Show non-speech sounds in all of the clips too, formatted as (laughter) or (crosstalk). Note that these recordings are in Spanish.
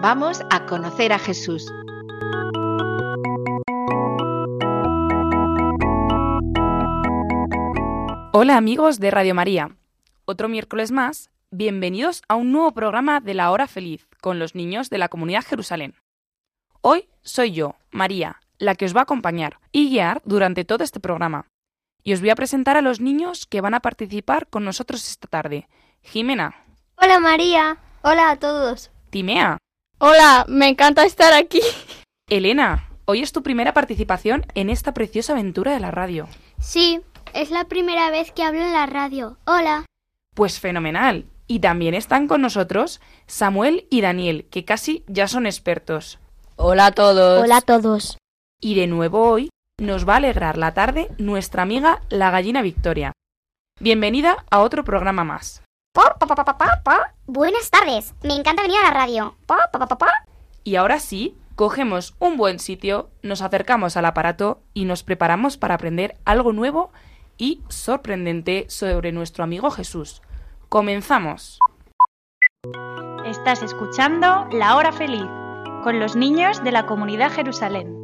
vamos a conocer a Jesús. Hola amigos de Radio María. Otro miércoles más, bienvenidos a un nuevo programa de la Hora Feliz con los niños de la comunidad Jerusalén. Hoy soy yo, María, la que os va a acompañar y guiar durante todo este programa. Y os voy a presentar a los niños que van a participar con nosotros esta tarde. Jimena. Hola María. Hola a todos. Timea. Hola, me encanta estar aquí. Elena, hoy es tu primera participación en esta preciosa aventura de la radio. Sí, es la primera vez que hablo en la radio. Hola. Pues fenomenal. Y también están con nosotros Samuel y Daniel, que casi ya son expertos. Hola a todos. Hola a todos. Y de nuevo hoy nos va a alegrar la tarde nuestra amiga la gallina Victoria. Bienvenida a otro programa más. Buenas tardes, me encanta venir a la radio. Y ahora sí, cogemos un buen sitio, nos acercamos al aparato y nos preparamos para aprender algo nuevo y sorprendente sobre nuestro amigo Jesús. Comenzamos. Estás escuchando La Hora Feliz con los niños de la comunidad Jerusalén.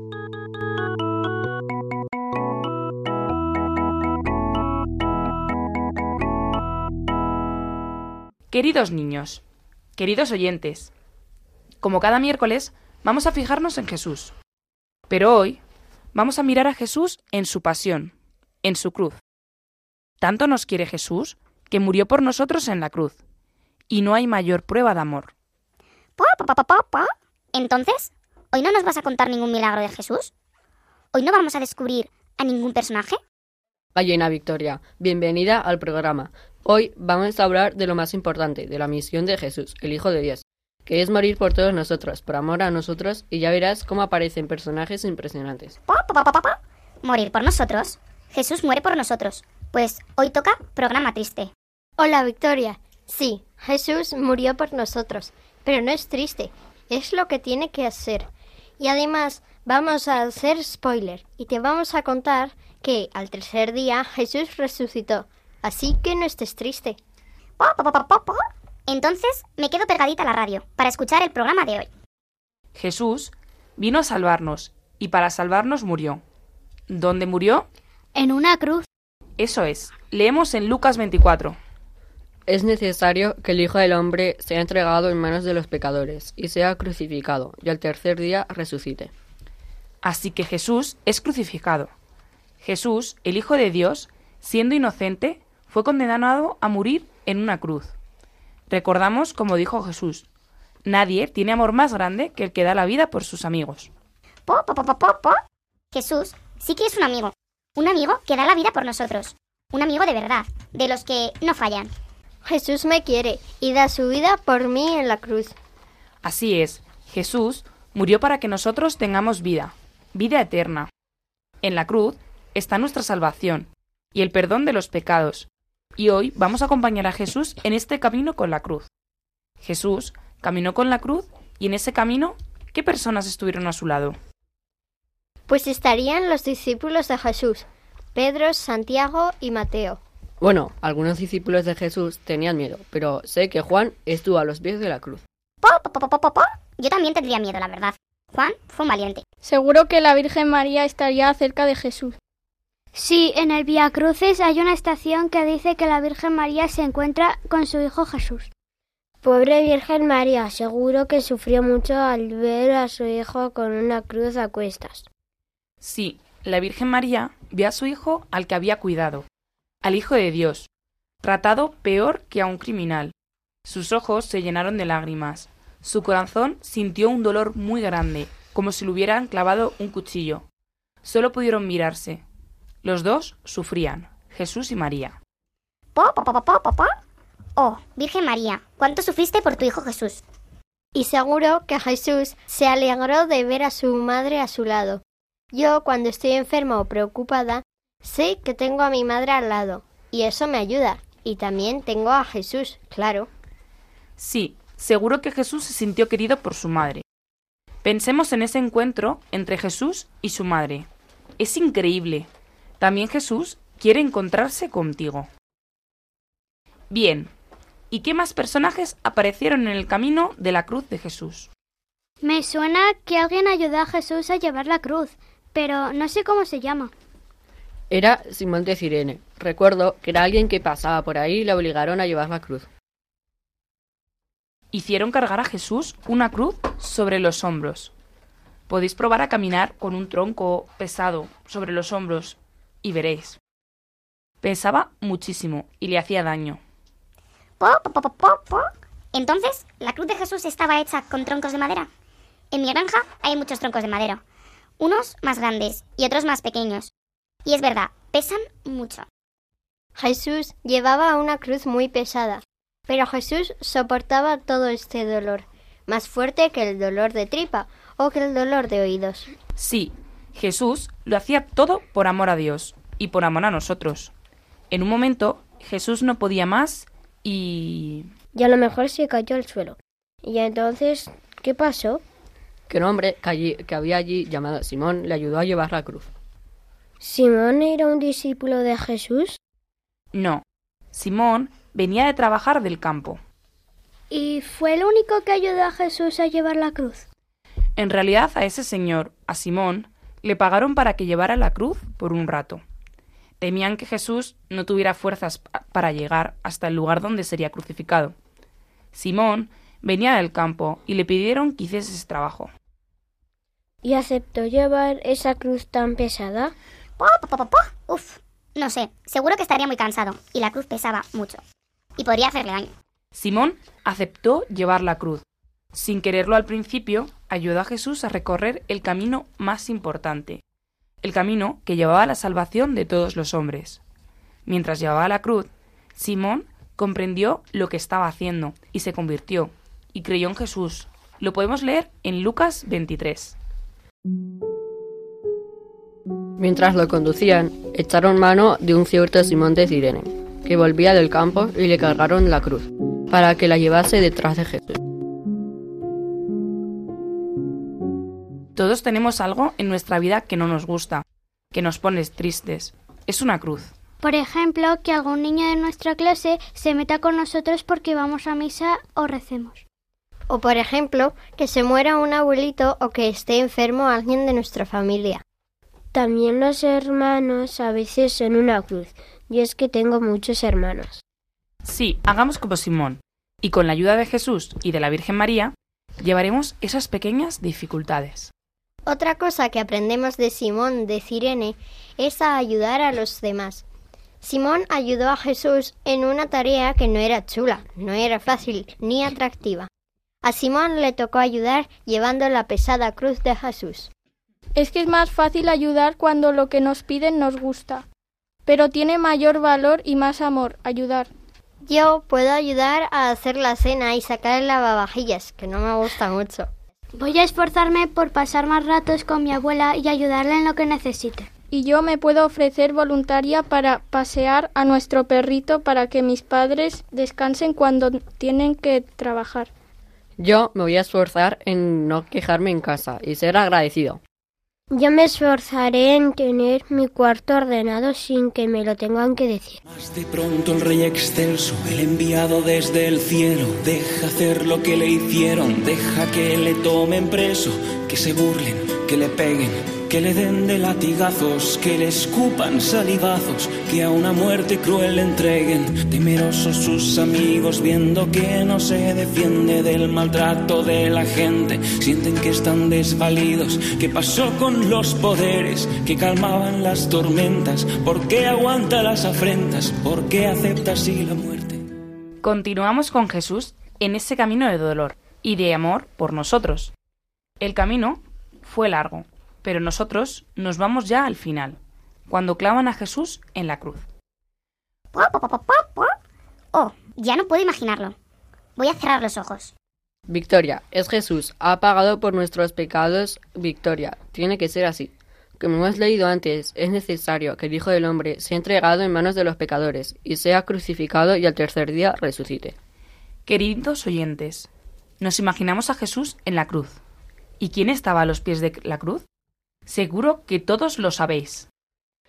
Queridos niños, queridos oyentes, como cada miércoles vamos a fijarnos en Jesús. Pero hoy vamos a mirar a Jesús en su pasión, en su cruz. Tanto nos quiere Jesús que murió por nosotros en la cruz. Y no hay mayor prueba de amor. Entonces, ¿hoy no nos vas a contar ningún milagro de Jesús? ¿Hoy no vamos a descubrir a ningún personaje? Gallina Victoria, bienvenida al programa. Hoy vamos a hablar de lo más importante, de la misión de Jesús, el Hijo de Dios, que es morir por todos nosotros, por amor a nosotros, y ya verás cómo aparecen personajes impresionantes. ¿Morir por nosotros? Jesús muere por nosotros. Pues hoy toca programa triste. Hola Victoria. Sí, Jesús murió por nosotros, pero no es triste, es lo que tiene que hacer. Y además vamos a hacer spoiler y te vamos a contar que al tercer día Jesús resucitó. Así que no estés triste. Entonces me quedo pegadita a la radio para escuchar el programa de hoy. Jesús vino a salvarnos y para salvarnos murió. ¿Dónde murió? En una cruz. Eso es. Leemos en Lucas 24. Es necesario que el Hijo del Hombre sea entregado en manos de los pecadores y sea crucificado, y al tercer día resucite. Así que Jesús es crucificado. Jesús, el Hijo de Dios, siendo inocente, fue condenado a morir en una cruz. Recordamos, como dijo Jesús, nadie tiene amor más grande que el que da la vida por sus amigos. Jesús sí que es un amigo. Un amigo que da la vida por nosotros. Un amigo de verdad, de los que no fallan. Jesús me quiere y da su vida por mí en la cruz. Así es, Jesús murió para que nosotros tengamos vida, vida eterna. En la cruz está nuestra salvación y el perdón de los pecados. Y hoy vamos a acompañar a Jesús en este camino con la cruz. Jesús caminó con la cruz y en ese camino, ¿qué personas estuvieron a su lado? Pues estarían los discípulos de Jesús, Pedro, Santiago y Mateo. Bueno, algunos discípulos de Jesús tenían miedo, pero sé que Juan estuvo a los pies de la cruz. Yo también tendría miedo, la verdad. Juan fue un valiente. Seguro que la Virgen María estaría cerca de Jesús. Sí, en el Via Cruces hay una estación que dice que la Virgen María se encuentra con su hijo Jesús. Pobre Virgen María, seguro que sufrió mucho al ver a su hijo con una cruz a cuestas. Sí, la Virgen María vio a su hijo al que había cuidado, al Hijo de Dios, tratado peor que a un criminal. Sus ojos se llenaron de lágrimas. Su corazón sintió un dolor muy grande, como si le hubieran clavado un cuchillo. Solo pudieron mirarse. Los dos sufrían, Jesús y María. Oh, Virgen María, ¿cuánto sufriste por tu hijo Jesús? Y seguro que Jesús se alegró de ver a su madre a su lado. Yo, cuando estoy enferma o preocupada, sé que tengo a mi madre al lado, y eso me ayuda. Y también tengo a Jesús, claro. Sí, seguro que Jesús se sintió querido por su madre. Pensemos en ese encuentro entre Jesús y su madre. Es increíble. También Jesús quiere encontrarse contigo. Bien, ¿y qué más personajes aparecieron en el camino de la cruz de Jesús? Me suena que alguien ayudó a Jesús a llevar la cruz, pero no sé cómo se llama. Era Simón de Cirene. Recuerdo que era alguien que pasaba por ahí y le obligaron a llevar la cruz. Hicieron cargar a Jesús una cruz sobre los hombros. Podéis probar a caminar con un tronco pesado sobre los hombros y veréis. Pesaba muchísimo y le hacía daño. Entonces, ¿la cruz de Jesús estaba hecha con troncos de madera? En mi granja hay muchos troncos de madera, unos más grandes y otros más pequeños. Y es verdad, pesan mucho. Jesús llevaba una cruz muy pesada, pero Jesús soportaba todo este dolor, más fuerte que el dolor de tripa o que el dolor de oídos. Sí, Jesús lo hacía todo por amor a Dios y por amor a nosotros. En un momento, Jesús no podía más y... Y a lo mejor se cayó al suelo. Y entonces, ¿qué pasó? Que un hombre que, allí- que había allí llamado Simón le ayudó a llevar la cruz. ¿Simón era un discípulo de Jesús? No. Simón venía de trabajar del campo. ¿Y fue el único que ayudó a Jesús a llevar la cruz? En realidad a ese señor, a Simón, le pagaron para que llevara la cruz por un rato. Temían que Jesús no tuviera fuerzas pa- para llegar hasta el lugar donde sería crucificado. Simón venía del campo y le pidieron que hiciese ese trabajo. ¿Y aceptó llevar esa cruz tan pesada? Uf, no sé, seguro que estaría muy cansado y la cruz pesaba mucho. Y podría hacerle daño. Simón aceptó llevar la cruz. Sin quererlo al principio, ayudó a Jesús a recorrer el camino más importante, el camino que llevaba a la salvación de todos los hombres. Mientras llevaba la cruz, Simón comprendió lo que estaba haciendo y se convirtió, y creyó en Jesús. Lo podemos leer en Lucas 23. Mientras lo conducían, echaron mano de un cierto Simón de Cirene, que volvía del campo y le cargaron la cruz, para que la llevase detrás de Jesús. Todos tenemos algo en nuestra vida que no nos gusta, que nos pone tristes. Es una cruz. Por ejemplo, que algún niño de nuestra clase se meta con nosotros porque vamos a misa o recemos. O por ejemplo, que se muera un abuelito o que esté enfermo alguien de nuestra familia. También los hermanos a veces son una cruz. Y es que tengo muchos hermanos. Sí, hagamos como Simón, y con la ayuda de Jesús y de la Virgen María, llevaremos esas pequeñas dificultades. Otra cosa que aprendemos de Simón de Cirene es a ayudar a los demás. Simón ayudó a Jesús en una tarea que no era chula, no era fácil ni atractiva. A Simón le tocó ayudar llevando la pesada cruz de Jesús. Es que es más fácil ayudar cuando lo que nos piden nos gusta. Pero tiene mayor valor y más amor ayudar. Yo puedo ayudar a hacer la cena y sacar el lavavajillas, que no me gusta mucho. Voy a esforzarme por pasar más ratos con mi abuela y ayudarle en lo que necesite. Y yo me puedo ofrecer voluntaria para pasear a nuestro perrito para que mis padres descansen cuando tienen que trabajar. Yo me voy a esforzar en no quejarme en casa y ser agradecido. Yo me esforzaré en tener mi cuarto ordenado sin que me lo tengan que decir. Más de pronto el rey excelso, el enviado desde el cielo, deja hacer lo que le hicieron, deja que le tomen preso, que se burlen, que le peguen, que le den de latigazos, que le escupan salivazos, que a una muerte cruel entreguen. Temerosos sus amigos viendo que no se defiende del maltrato de la gente, sienten que están desvalidos. ¿Qué pasó con los poderes que calmaban las tormentas? ¿Por qué aguanta las afrentas? ¿Por qué acepta así la muerte? Continuamos con Jesús en ese camino de dolor y de amor por nosotros. El camino fue largo, pero nosotros nos vamos ya al final, cuando clavan a Jesús en la cruz. Oh, ya no puedo imaginarlo. Voy a cerrar los ojos. Victoria, es Jesús, ha pagado por nuestros pecados. Victoria, tiene que ser así. Como hemos leído antes, es necesario que el Hijo del Hombre sea entregado en manos de los pecadores y sea crucificado y al tercer día resucite. Queridos oyentes, nos imaginamos a Jesús en la cruz. ¿Y quién estaba a los pies de la cruz? Seguro que todos lo sabéis.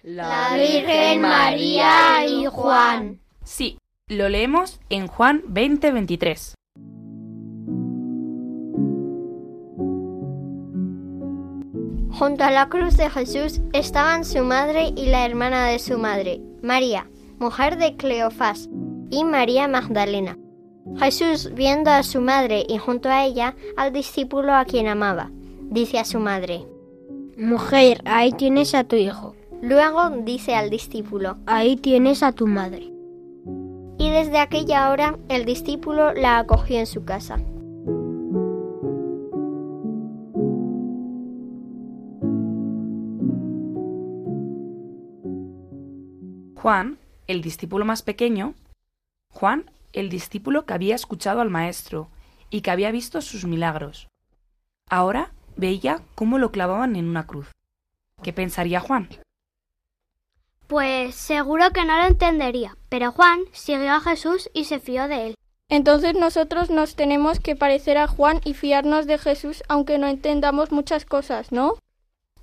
La Virgen María y Juan. Sí, lo leemos en Juan 20:23. Junto a la cruz de Jesús estaban su madre y la hermana de su madre, María, mujer de Cleofás, y María Magdalena. Jesús, viendo a su madre y junto a ella al discípulo a quien amaba, dice a su madre, Mujer, ahí tienes a tu hijo. Luego dice al discípulo, Ahí tienes a tu madre. Y desde aquella hora el discípulo la acogió en su casa. Juan, el discípulo más pequeño, Juan, el discípulo que había escuchado al Maestro y que había visto sus milagros. Ahora veía cómo lo clavaban en una cruz. ¿Qué pensaría Juan? Pues seguro que no lo entendería, pero Juan siguió a Jesús y se fió de él. Entonces nosotros nos tenemos que parecer a Juan y fiarnos de Jesús aunque no entendamos muchas cosas, ¿no?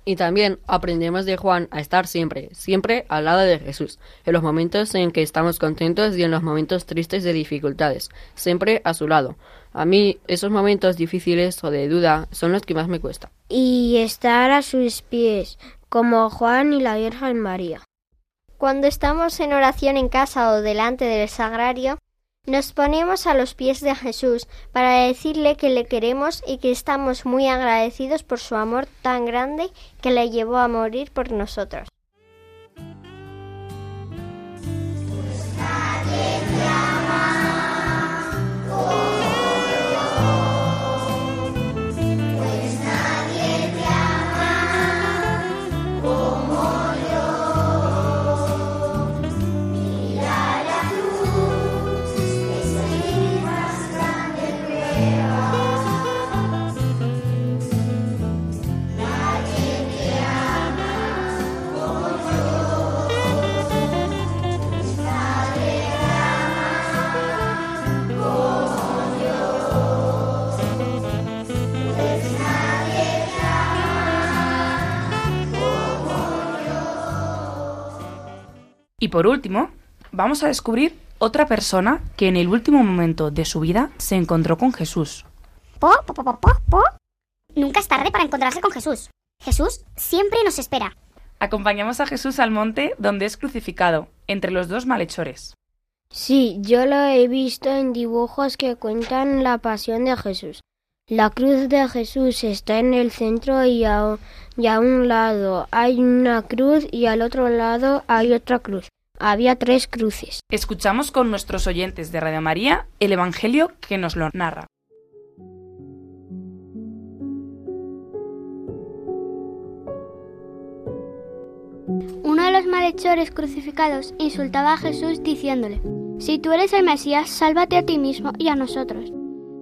Y también aprendemos de Juan a estar siempre, siempre al lado de Jesús, en los momentos en que estamos contentos y en los momentos tristes de dificultades, siempre a su lado. A mí esos momentos difíciles o de duda son los que más me cuesta. Y estar a sus pies, como Juan y la Virgen María. Cuando estamos en oración en casa o delante del sagrario, nos ponemos a los pies de Jesús para decirle que le queremos y que estamos muy agradecidos por su amor tan grande que le llevó a morir por nosotros. Y por último, vamos a descubrir otra persona que en el último momento de su vida se encontró con Jesús. Po, po, po, po, po, po. Nunca es tarde para encontrarse con Jesús. Jesús siempre nos espera. Acompañamos a Jesús al monte donde es crucificado, entre los dos malhechores. Sí, yo lo he visto en dibujos que cuentan la pasión de Jesús. La cruz de Jesús está en el centro y a, y a un lado hay una cruz y al otro lado hay otra cruz. Había tres cruces. Escuchamos con nuestros oyentes de Radio María el Evangelio que nos lo narra. Uno de los malhechores crucificados insultaba a Jesús diciéndole, Si tú eres el Mesías, sálvate a ti mismo y a nosotros.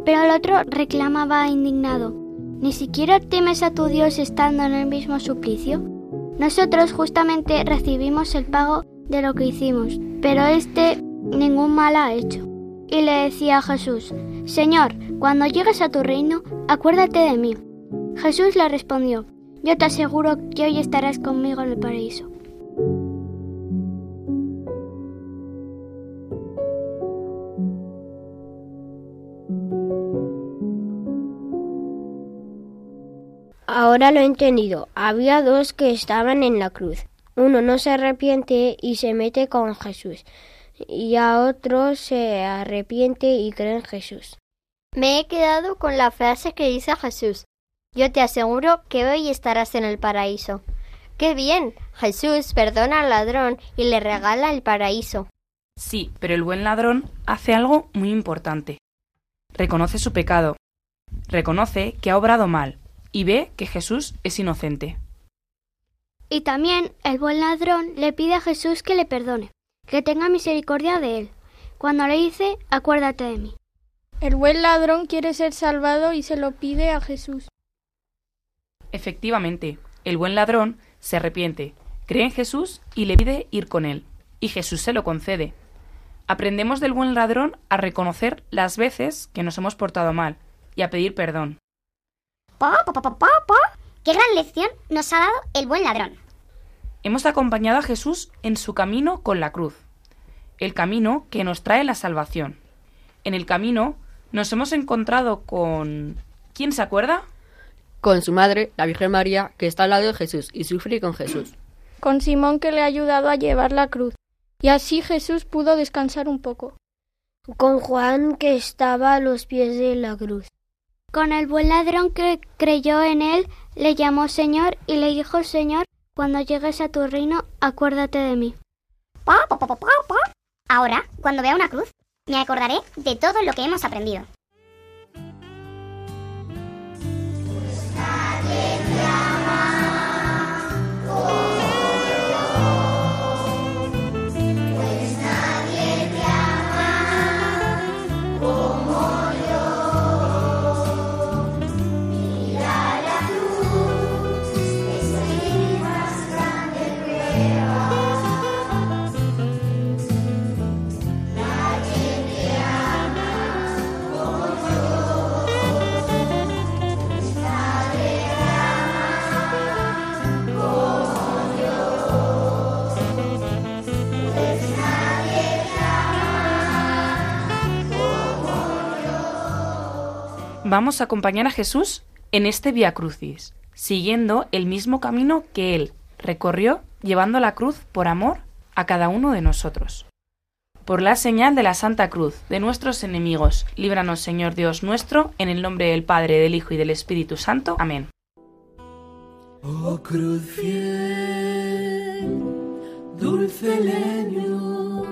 Pero el otro reclamaba indignado, ¿ni siquiera temes a tu Dios estando en el mismo suplicio? Nosotros justamente recibimos el pago de lo que hicimos, pero éste ningún mal ha hecho. Y le decía a Jesús, Señor, cuando llegues a tu reino, acuérdate de mí. Jesús le respondió, Yo te aseguro que hoy estarás conmigo en el paraíso. Ahora lo he entendido. Había dos que estaban en la cruz. Uno no se arrepiente y se mete con Jesús. Y a otro se arrepiente y cree en Jesús. Me he quedado con la frase que dice Jesús. Yo te aseguro que hoy estarás en el paraíso. ¡Qué bien! Jesús perdona al ladrón y le regala el paraíso. Sí, pero el buen ladrón hace algo muy importante. Reconoce su pecado, reconoce que ha obrado mal y ve que Jesús es inocente. Y también el buen ladrón le pide a Jesús que le perdone, que tenga misericordia de él. Cuando le dice, acuérdate de mí. El buen ladrón quiere ser salvado y se lo pide a Jesús. Efectivamente, el buen ladrón se arrepiente, cree en Jesús y le pide ir con él, y Jesús se lo concede. Aprendemos del buen ladrón a reconocer las veces que nos hemos portado mal y a pedir perdón. Pa, pa, pa, pa, pa, pa. ¡Qué gran lección nos ha dado el buen ladrón! Hemos acompañado a Jesús en su camino con la cruz, el camino que nos trae la salvación. En el camino nos hemos encontrado con... ¿Quién se acuerda? Con su madre, la Virgen María, que está al lado de Jesús y sufre con Jesús. Con Simón que le ha ayudado a llevar la cruz. Y así Jesús pudo descansar un poco. Con Juan que estaba a los pies de la cruz. Con el buen ladrón que creyó en él, le llamó Señor y le dijo Señor, cuando llegues a tu reino, acuérdate de mí. Ahora, cuando vea una cruz, me acordaré de todo lo que hemos aprendido. Vamos a acompañar a Jesús en este Via Crucis, siguiendo el mismo camino que Él recorrió llevando la cruz por amor a cada uno de nosotros. Por la señal de la Santa Cruz de nuestros enemigos, líbranos Señor Dios nuestro, en el nombre del Padre, del Hijo y del Espíritu Santo. Amén. Oh cruz fiel, dulce leño,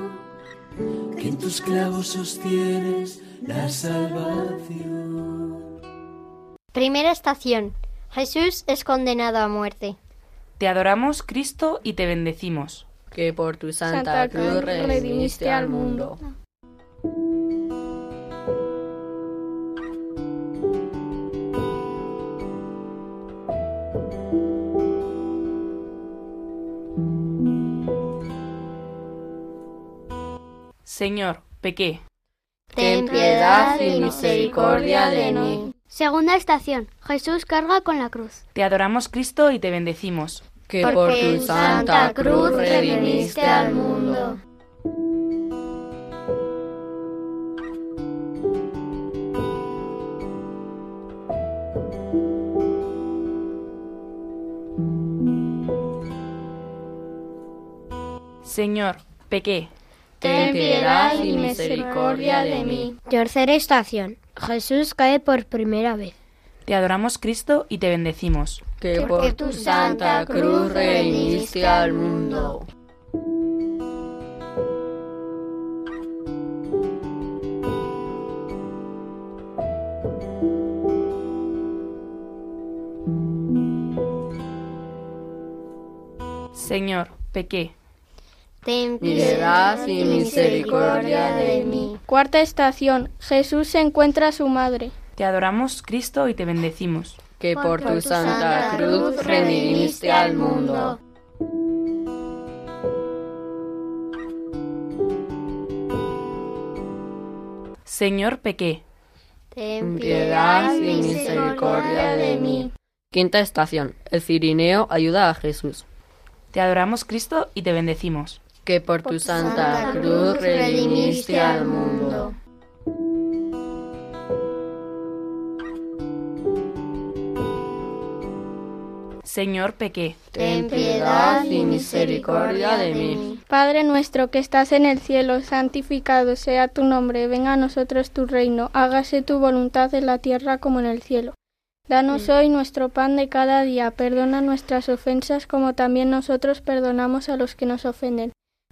que en tus clavos sostienes la salvación. Primera estación. Jesús es condenado a muerte. Te adoramos, Cristo, y te bendecimos. Que por tu santa, Santa cruz Cruz redimiste al mundo. Señor, pequé. Ten piedad y misericordia de mí. Segunda estación. Jesús carga con la cruz. Te adoramos, Cristo, y te bendecimos. Que por tu santa cruz redimiste al mundo. Señor, pequé. Ten piedad y misericordia de mí. Tercera estación. Jesús cae por primera vez. Te adoramos, Cristo, y te bendecimos. Que por tu santa cruz redimiste al mundo. Señor, pequé. Ten Piedad y misericordia de mí. Cuarta estación. Jesús se encuentra a su madre. Te adoramos, Cristo, y te bendecimos. Que por tu santa cruz redimiste al mundo. Señor, pequé. Ten Piedad y misericordia de mí. Quinta estación. El cirineo ayuda a Jesús. Te adoramos, Cristo, y te bendecimos. Que por tu santa cruz redimiste al mundo. Señor, pequé. Ten piedad y misericordia de mí. Padre nuestro que estás en el cielo, santificado sea tu nombre, venga a nosotros tu reino, hágase tu voluntad en la tierra como en el cielo. Danos hoy nuestro pan de cada día, perdona nuestras ofensas como también nosotros perdonamos a los que nos ofenden.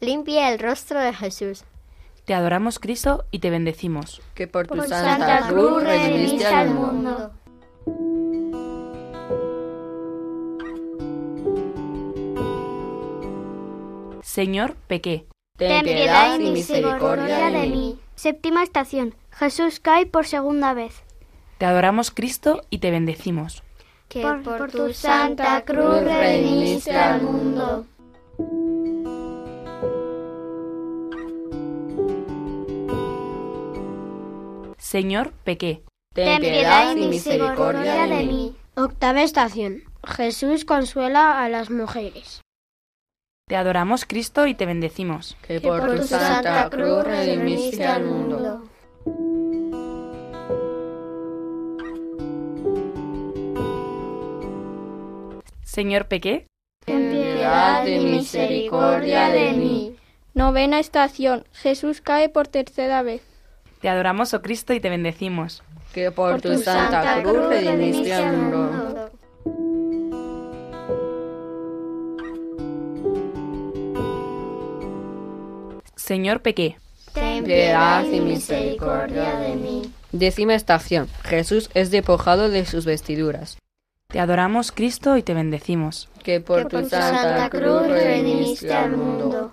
limpia el rostro de Jesús. Te adoramos, Cristo, y te bendecimos. Que por tu Por santa, Santa cruz Cruz redimiste al mundo. Señor, pequé. Ten piedad y misericordia de mí. Séptima estación. Jesús cae por segunda vez. Te adoramos, Cristo, y te bendecimos. Que Por, tu santa cruz redimiste al mundo. Señor, pequé. Ten piedad y misericordia de mí. Octava estación. Jesús consuela a las mujeres. Te adoramos, Cristo, y te bendecimos. Que por tu santa cruz redimiste al mundo. Señor, pequé. Ten piedad y misericordia de mí. Novena estación. Jesús cae por tercera vez. Te adoramos, oh Cristo, y te bendecimos. Que por tu santa cruz redimiste al mundo. Señor, pequé. Ten piedad y misericordia de mí. Décima estación. Jesús es despojado de sus vestiduras. Te adoramos, Cristo, y te bendecimos. Que por tu santa cruz redimiste al mundo.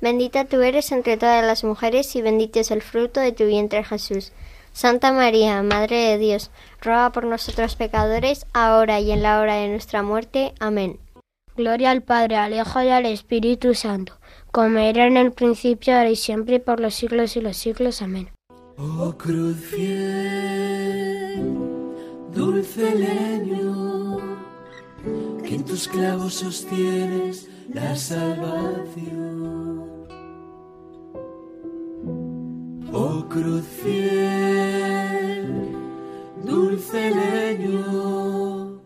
Bendita tú eres entre todas las mujeres y bendito es el fruto de tu vientre Jesús. Santa María, Madre de Dios, ruega por nosotros pecadores, ahora y en la hora de nuestra muerte. Amén. Gloria al Padre, al Hijo y al Espíritu Santo, como era en el principio, ahora y siempre, y por los siglos y los siglos. Amén. Oh cruz fiel, dulce leño, que en tus clavos sostienes la salvación. Oh cruz fiel, dulce leño,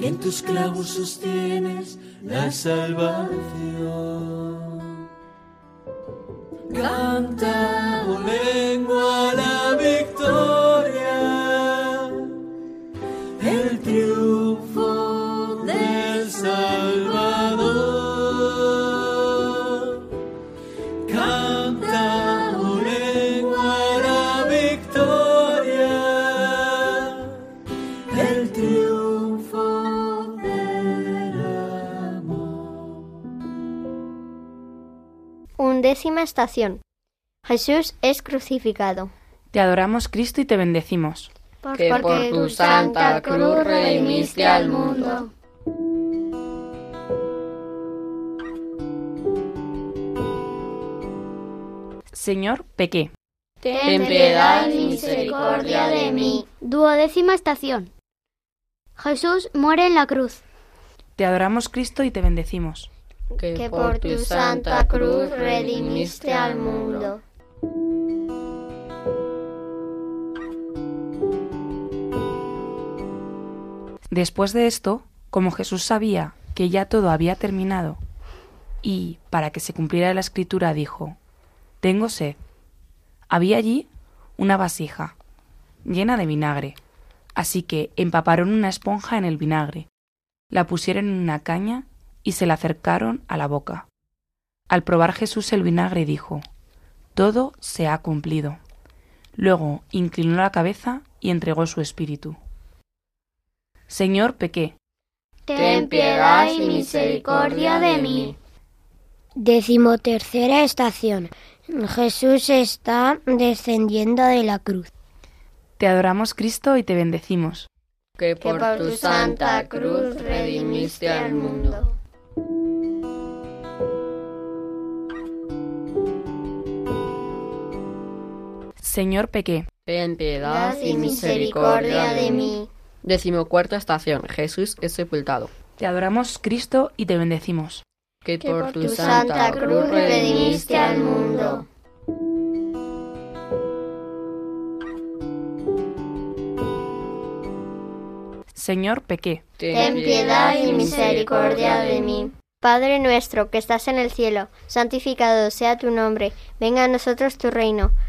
que en tus clavos sostienes la salvación. Canta, oh lengua, Undécima estación. Jesús es crucificado. Te adoramos, Cristo, y te bendecimos. Que por tu santa cruz redimiste al mundo. Señor, pequé. Ten piedad y misericordia de mí. Duodécima estación. Jesús muere en la cruz. Te adoramos, Cristo, y te bendecimos. Que por tu santa cruz redimiste al mundo. Después de esto, como Jesús sabía que ya todo había terminado, y para que se cumpliera la escritura dijo, Tengo sed. Había allí una vasija llena de vinagre, así que empaparon una esponja en el vinagre, la pusieron en una caña y se la acercaron a la boca. Al probar Jesús el vinagre dijo, Todo se ha cumplido. Luego inclinó la cabeza y entregó su espíritu. Señor, pequé. Ten piedad y misericordia de mí. Decimotercera estación. Jesús está descendiendo de la cruz. Te adoramos, Cristo, y te bendecimos. Que por tu santa cruz redimiste al mundo. Señor, pequé. Ten piedad y misericordia de mí. Decimocuarta estación. Jesús es sepultado. Te adoramos, Cristo, y te bendecimos. Que, Que por, tu, Santa Cruz redimiste al mundo. Señor, pequé. Ten piedad y misericordia de mí. Padre nuestro que estás en el cielo, santificado sea tu nombre, venga a nosotros tu reino,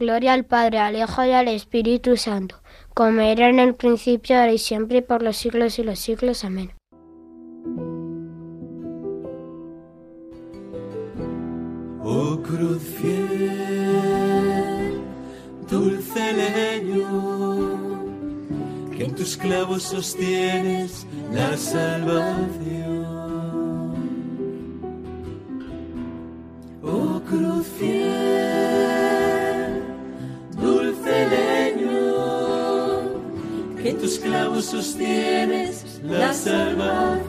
Gloria al Padre, al Hijo y al Espíritu Santo, como era en el principio, ahora y siempre, y por los siglos y los siglos. Amén. Oh cruz dulce leño, que en tus clavos sostienes la salvación. Sostienes la salvación.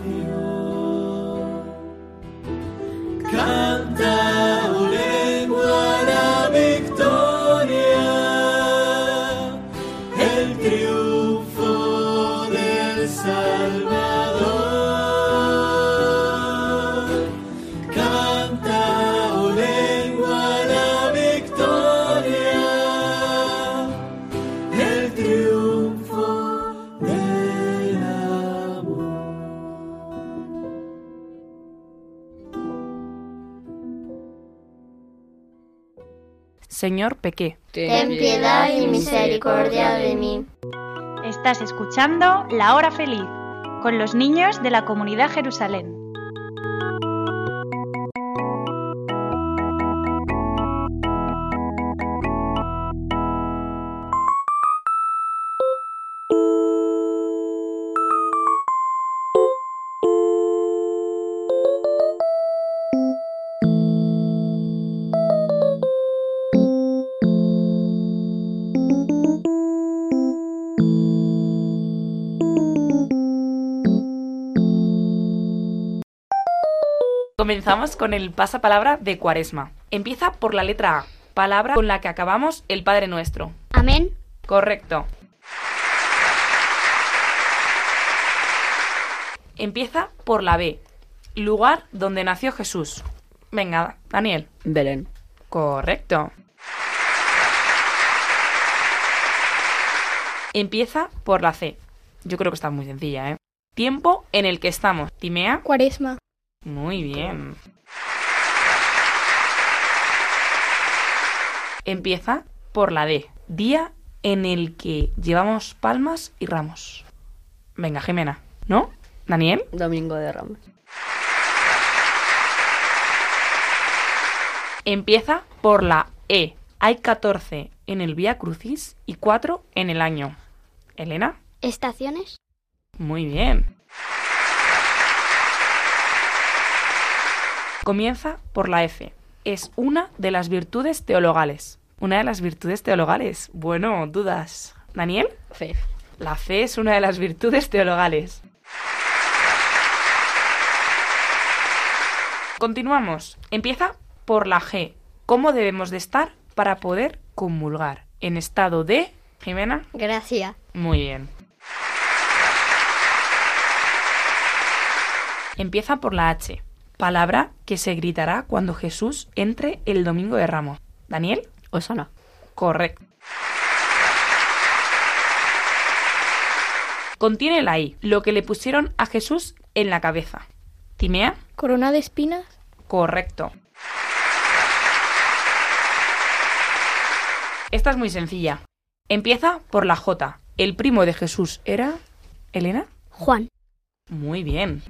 Señor, pequé. Ten piedad y misericordia de mí. Estás escuchando La Hora Feliz con los niños de la comunidad Jerusalén. Comenzamos con el pasapalabra de Cuaresma. Empieza por la letra A, palabra con la que acabamos el Padre Nuestro. Amén. Correcto. Empieza por la B, lugar donde nació Jesús. Venga, Daniel. Belén. Correcto. Empieza por la C. Yo creo que está muy sencilla, ¿eh? Tiempo en el que estamos. Timea. Cuaresma. Muy bien. Empieza por la D. Día en el que llevamos palmas y ramos. Venga, Jimena. ¿No? Daniel. Domingo de Ramos. Empieza por la E. Hay 14 en el Vía Crucis y 4 en el año. Elena. ¿Estaciones? Muy bien. Comienza por la F. Es una de las virtudes teologales. Una de las virtudes teologales. Bueno, dudas. ¿Daniel? Fe. La fe es una de las virtudes teologales. Continuamos. Empieza por la G. ¿Cómo debemos de estar para poder comulgar? En estado de... Jimena. Gracias. Muy bien. Empieza por la H. Palabra que se gritará cuando Jesús entre el domingo de Ramos. ¿Daniel? Osana. Correcto. Contiene la I, lo que le pusieron a Jesús en la cabeza. ¿Timea? Corona de espinas. Correcto. Esta es muy sencilla. Empieza por la J. El primo de Jesús era... ¿Elena? Juan. Muy bien.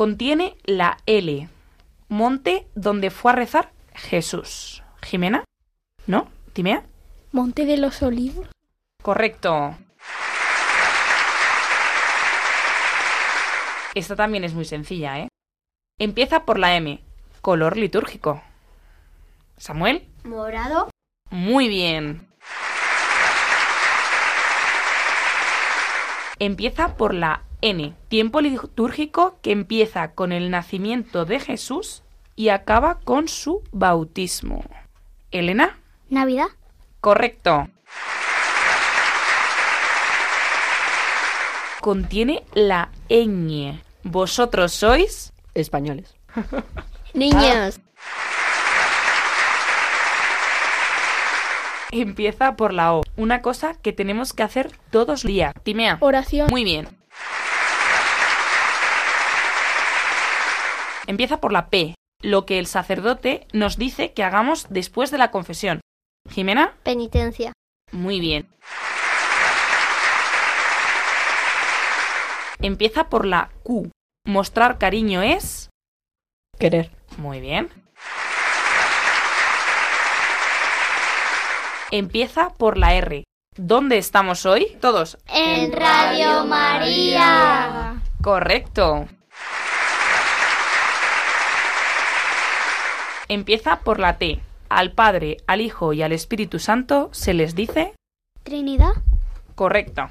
Contiene la L. Monte donde fue a rezar Jesús. ¿Jimena? ¿No? ¿Timea? Monte de los Olivos. Correcto. Esta también es muy sencilla, ¿eh? Empieza por la M. Color litúrgico. Samuel. Morado. Muy bien. Empieza por la N. Tiempo litúrgico que empieza con el nacimiento de Jesús y acaba con su bautismo. Elena. Navidad. Correcto. Contiene la ñ. Vosotros sois españoles. (laughs) Niños. Empieza por la O. Una cosa que tenemos que hacer todos los días. Timea. Oración. Muy bien. Empieza por la P. Lo que el sacerdote nos dice que hagamos después de la confesión. Jimena. Penitencia. Muy bien. Empieza por la Q. Mostrar cariño es... Querer. Muy bien. Empieza por la R. ¿Dónde estamos hoy? Todos. En Radio María. Correcto. Empieza por la T. Al Padre, al Hijo y al Espíritu Santo se les dice... Trinidad. Correcto.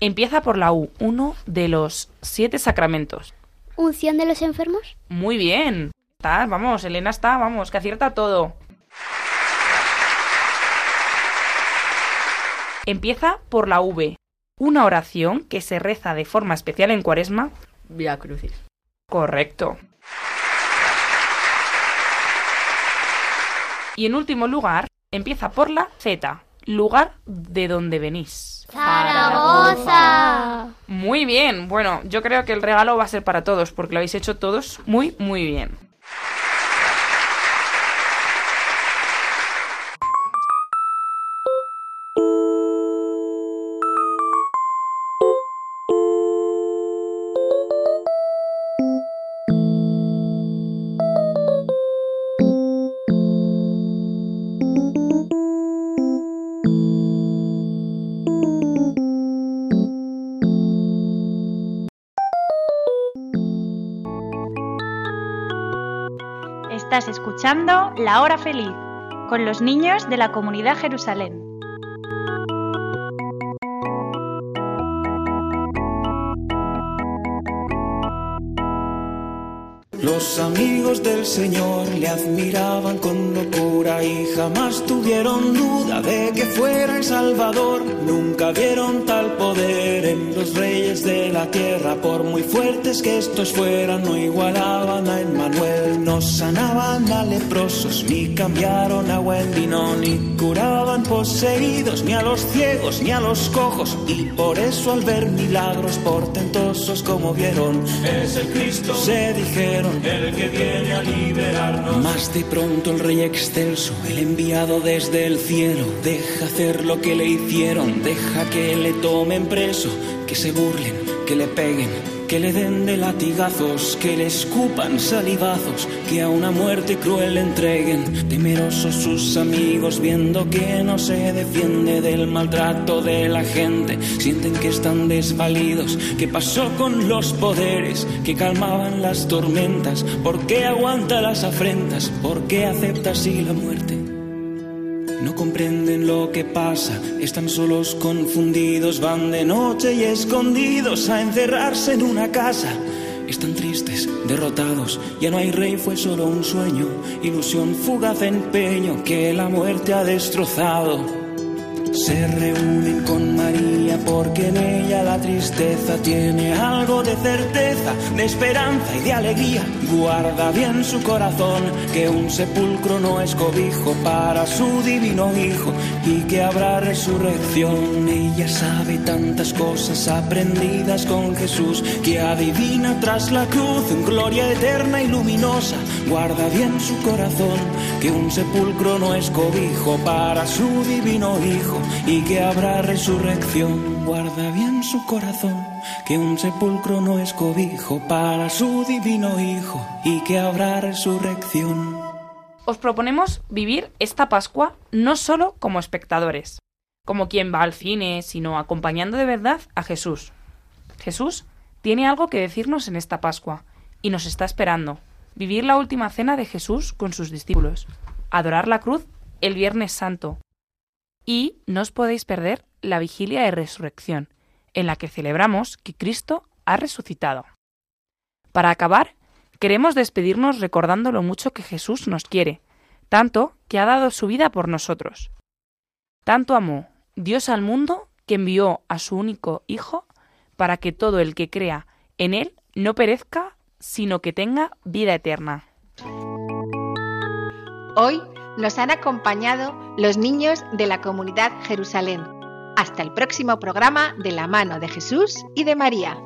Empieza por la U, uno de los siete sacramentos. Unción de los enfermos. Muy bien. Está, vamos, Elena está, vamos, que acierta todo. Empieza por la V, una oración que se reza de forma especial en Cuaresma. Vía Crucis. Correcto. Y en último lugar, empieza por la Z, lugar de donde venís. Zaragoza. Muy bien. Bueno, yo creo que el regalo va a ser para todos, porque lo habéis hecho todos muy, muy bien. Escuchando La Hora Feliz con los niños de la comunidad Jerusalén. Los amigos del Señor le admiraban con locura y jamás tuvieron duda de que fuera el Salvador. Nunca vieron tal poder en los reyes de la tierra, por muy fuertes que estos fueran, no igualaban a Emmanuel. No sanaban a leprosos, ni cambiaron agua en vino, ni curaban poseídos, ni a los ciegos, ni a los cojos. Y por eso al ver milagros portentosos como vieron, es el Cristo, se dijeron el que viene a liberarnos. Más de pronto el rey excelso, el enviado desde el cielo, deja hacer lo que le hicieron, deja que le tomen preso, que se burlen, que le peguen, que le den de latigazos, que le escupan salivazos, que a una muerte cruel entreguen. Temerosos sus amigos, viendo que no se defiende del maltrato de la gente, sienten que están desvalidos. ¿Qué pasó con los poderes que calmaban las tormentas? ¿Por qué aguanta las afrentas? ¿Por qué acepta así la muerte? No comprenden lo que pasa, están solos confundidos, van de noche y escondidos a encerrarse en una casa. Están tristes, derrotados, ya no hay rey, fue solo un sueño, ilusión, fugaz empeño que la muerte ha destrozado. Se reúnen con María porque en ella la tristeza tiene algo de certeza, de esperanza y de alegría. Guarda bien su corazón, que un sepulcro no es cobijo para su divino Hijo y que habrá resurrección. Ella sabe tantas cosas aprendidas con Jesús que adivina tras la cruz en gloria eterna y luminosa. Guarda bien su corazón, que un sepulcro no es cobijo para su divino Hijo y que habrá resurrección. Guarda bien su corazón. Que un sepulcro no es cobijo para su divino Hijo y que habrá resurrección. Os proponemos vivir esta Pascua no solo como espectadores, como quien va al cine, sino acompañando de verdad a Jesús. Jesús tiene algo que decirnos en esta Pascua y nos está esperando. Vivir la última cena de Jesús con sus discípulos, adorar la cruz el Viernes Santo. Y no os podéis perder la vigilia de resurrección, en la que celebramos que Cristo ha resucitado. Para acabar, queremos despedirnos recordando lo mucho que Jesús nos quiere, tanto que ha dado su vida por nosotros. Tanto amó Dios al mundo que envió a su único Hijo para que todo el que crea en Él no perezca, sino que tenga vida eterna. Hoy nos han acompañado los niños de la comunidad Jerusalén. Hasta el próximo programa de la mano de Jesús y de María.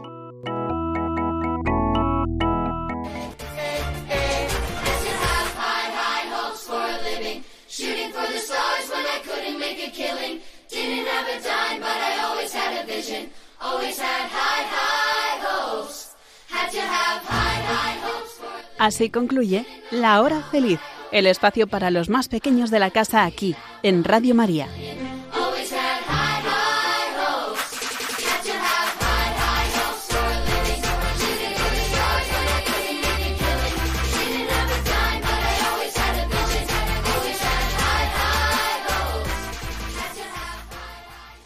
Así concluye La Hora Feliz, el espacio para los más pequeños de la casa aquí, en Radio María.